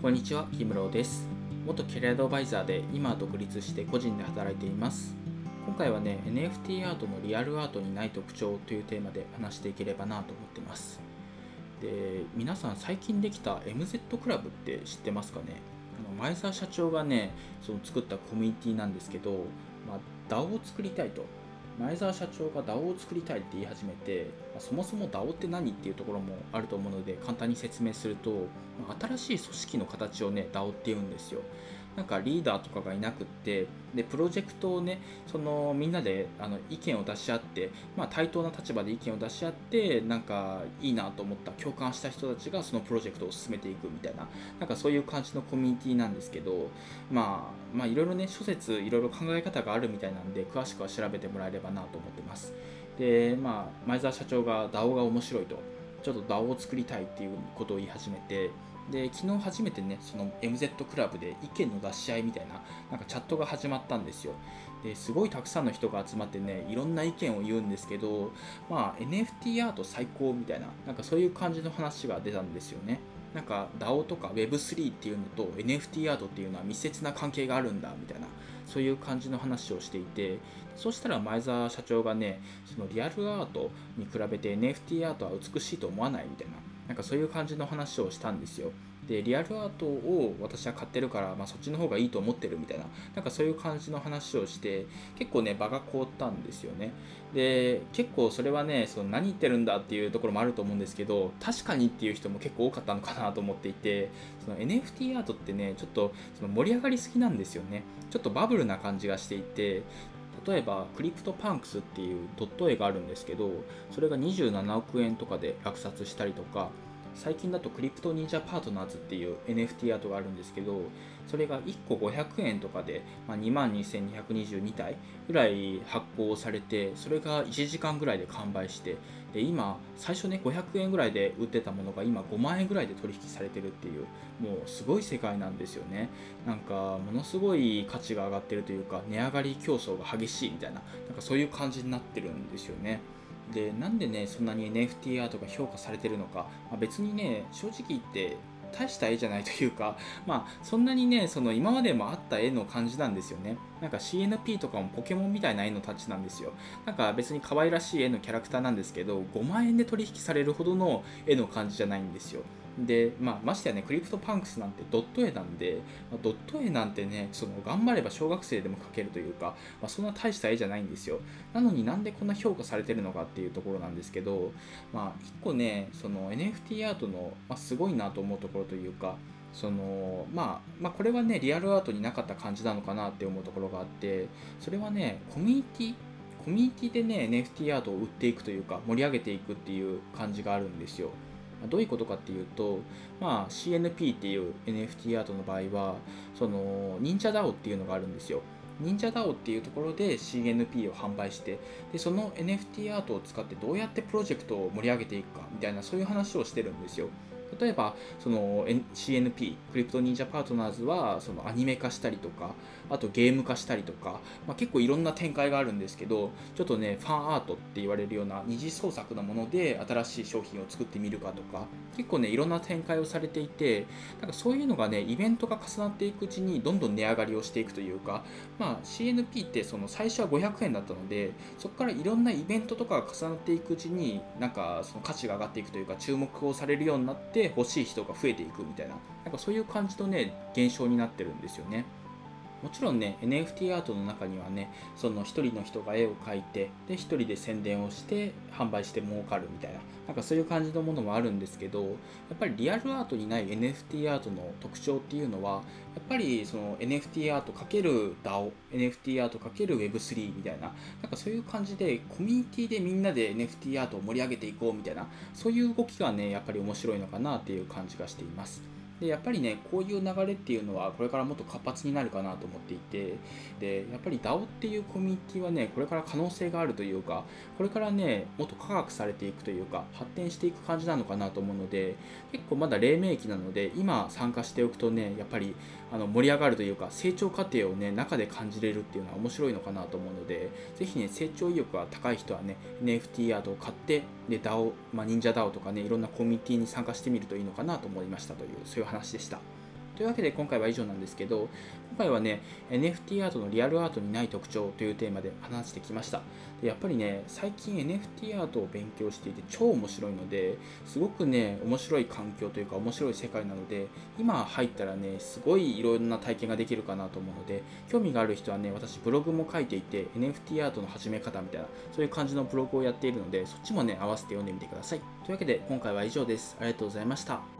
こんにちは、木室です。元キャリアアドバイザーで今独立して個人で働いています。今回はね、NFT アートのリアルアートにない特徴というテーマで話していければなと思ってます。で、皆さん最近できた MZ クラブって知ってますかね？あの前澤社長がね、その作ったコミュニティなんですけど、まあ、DAO を作りたいと。前澤社長が DAO を作りたいって言い始めて、まそもそも DAO って何っていうところもあると思うので簡単に説明すると、ま新しい組織の形をね DAO って言うんですよ。なんかリーダーとかがいなくってでプロジェクトをねそのみんなであの意見を出し合って、まあ、対等な立場で意見を出し合ってなんかいいなと思った共感した人たちがそのプロジェクトを進めていくみたいななんかそういう感じのコミュニティなんですけどまあまあいろいろね諸説いろいろ考え方があるみたいなんで詳しくは調べてもらえればなと思ってます。でまあ前澤社長が DAO が面白いと。ちょっと DAO を作りたいっていうことを言い始めてで昨日初めてねその MZ クラブで意見の出し合いみたいななんかチャットが始まったんですよ。ですごいたくさんの人が集まってねいろんな意見を言うんですけどまあ NFT アート最高みたいななんかそういう感じの話が出たんですよね。なんか DAO とか Web3 っていうのと NFT アートっていうのは密接な関係があるんだみたいなそういう感じの話をしていてそしたら前澤社長がねそのリアルアートに比べて NFT アートは美しいと思わないみたいななんかそういう感じの話をしたんですよ。でリアルアートを私は買ってるから、まあ、そっちの方がいいと思ってるみたいななんかそういう感じの話をして結構ね場が凍ったんですよね。で結構それはねその何言ってるんだっていうところもあると思うんですけど確かにっていう人も結構多かったのかなと思っていてその NFT アートってねちょっとその盛り上がりすぎなんですよね。ちょっとバブルな感じがしていて例えば CryptoPunks っていうドット絵があるんですけどそれが27億円とかで落札したりとか最近だとクリプト忍者パートナーズっていう NFT アートがあるんですけどそれが1個500円とかで、まあ、2万2222体ぐらい発行されてそれが1時間ぐらいで完売してで今最初ね500円ぐらいで売ってたものが今5万円ぐらいで取引されてるっていうもうすごい世界なんですよね。なんかものすごい価値が上がってるというか値上がり競争が激しいみたいななんかそういう感じになってるんですよね。でなんでねそんなに NFT アートが評価されてるのか、まあ、別にね正直言って大した絵じゃないというか、まあ、そんなにねその今までもあった絵の感じなんですよね。なんか CNP とかもポケモンみたいな絵のタッチなんですよ。なんか別に可愛らしい絵のキャラクターなんですけど5万円で取引されるほどの絵の感じじゃないんですよ。で、まあ、ましてやね、 CryptoPunks なんてドット絵なんで、まあドット絵なんてね、その頑張れば小学生でも描けるというか、まあ、そんな大した絵じゃないんですよ。なのになんでこんな評価されてるのかっていうところなんですけど、まあ、一個ね、その NFT アートの、まあ、すごいなと思うところというか、そのまあ、まあ、これはね、リアルアートになかった感じなのかなって思うところがあって、それはね、コミュニティコミュニティでね、NFT アートを売っていくというか、盛り上げていくっていう感じがあるんですよ。どういうことかっていうと、まあ、CNP っていう NFT アートの場合はその忍者 DAO っていうのがあるんですよ。忍者 DAO っていうところで CNP を販売してでその NFT アートを使ってどうやってプロジェクトを盛り上げていくかみたいなそういう話をしてるんですよ。例えばその CNP クリプト忍者パートナーズはそのアニメ化したりとかあとゲーム化したりとか、まあ、結構いろんな展開があるんですけどちょっとねファンアートって言われるような二次創作のもので新しい商品を作ってみるかとか結構ねいろんな展開をされていてなんかそういうのがねイベントが重なっていくうちにどんどん値上がりをしていくというか、まあ、CNP ってその最初は500円だったのでそこからいろんなイベントとかが重なっていくうちになんかその価値が上がっていくというか注目をされるようになって欲しい人が増えていくみたいななんかそういう感じのね現象になってるんですよね。もちろんね NFT アートの中にはねその1人の人が絵を描いてで1人で宣伝をして販売して儲かるみたいななんかそういう感じのものもあるんですけどやっぱりリアルアートにない NFT アートの特徴っていうのはやっぱりその NFT アート ×DAO NFT アート ×Web3 みたいななんかそういう感じでコミュニティでみんなで NFT アートを盛り上げていこうみたいなそういう動きがねやっぱり面白いのかなっていう感じがしています。でやっぱりねこういう流れっていうのはこれからもっと活発になるかなと思っていてでやっぱり DAO っていうコミュニティはねこれから可能性があるというかこれからねもっと科学されていくというか発展していく感じなのかなと思うので結構まだ黎明期なので今参加しておくとねやっぱりあの盛り上がるというか成長過程をね中で感じれるっていうのは面白いのかなと思うのでぜひね成長意欲が高い人はね NFT アートを買ってで DAO、まあ、忍者 DAO とかねいろんなコミュニティに参加してみるといいのかなと思いましたというそういう話でした。というわけで今回は以上なんですけど、今回はね、NFT アートのリアルアートにない特徴というテーマで話してきました。でやっぱりね、最近 NFT アートを勉強していて超面白いので、すごくね、面白い環境というか面白い世界なので、今入ったらね、すごいいろんな体験ができるかなと思うので、興味がある人はね、私ブログも書いていて、NFT アートの始め方みたいな、そういう感じのブログをやっているので、そっちもね、合わせて読んでみてください。というわけで、今回は以上です。ありがとうございました。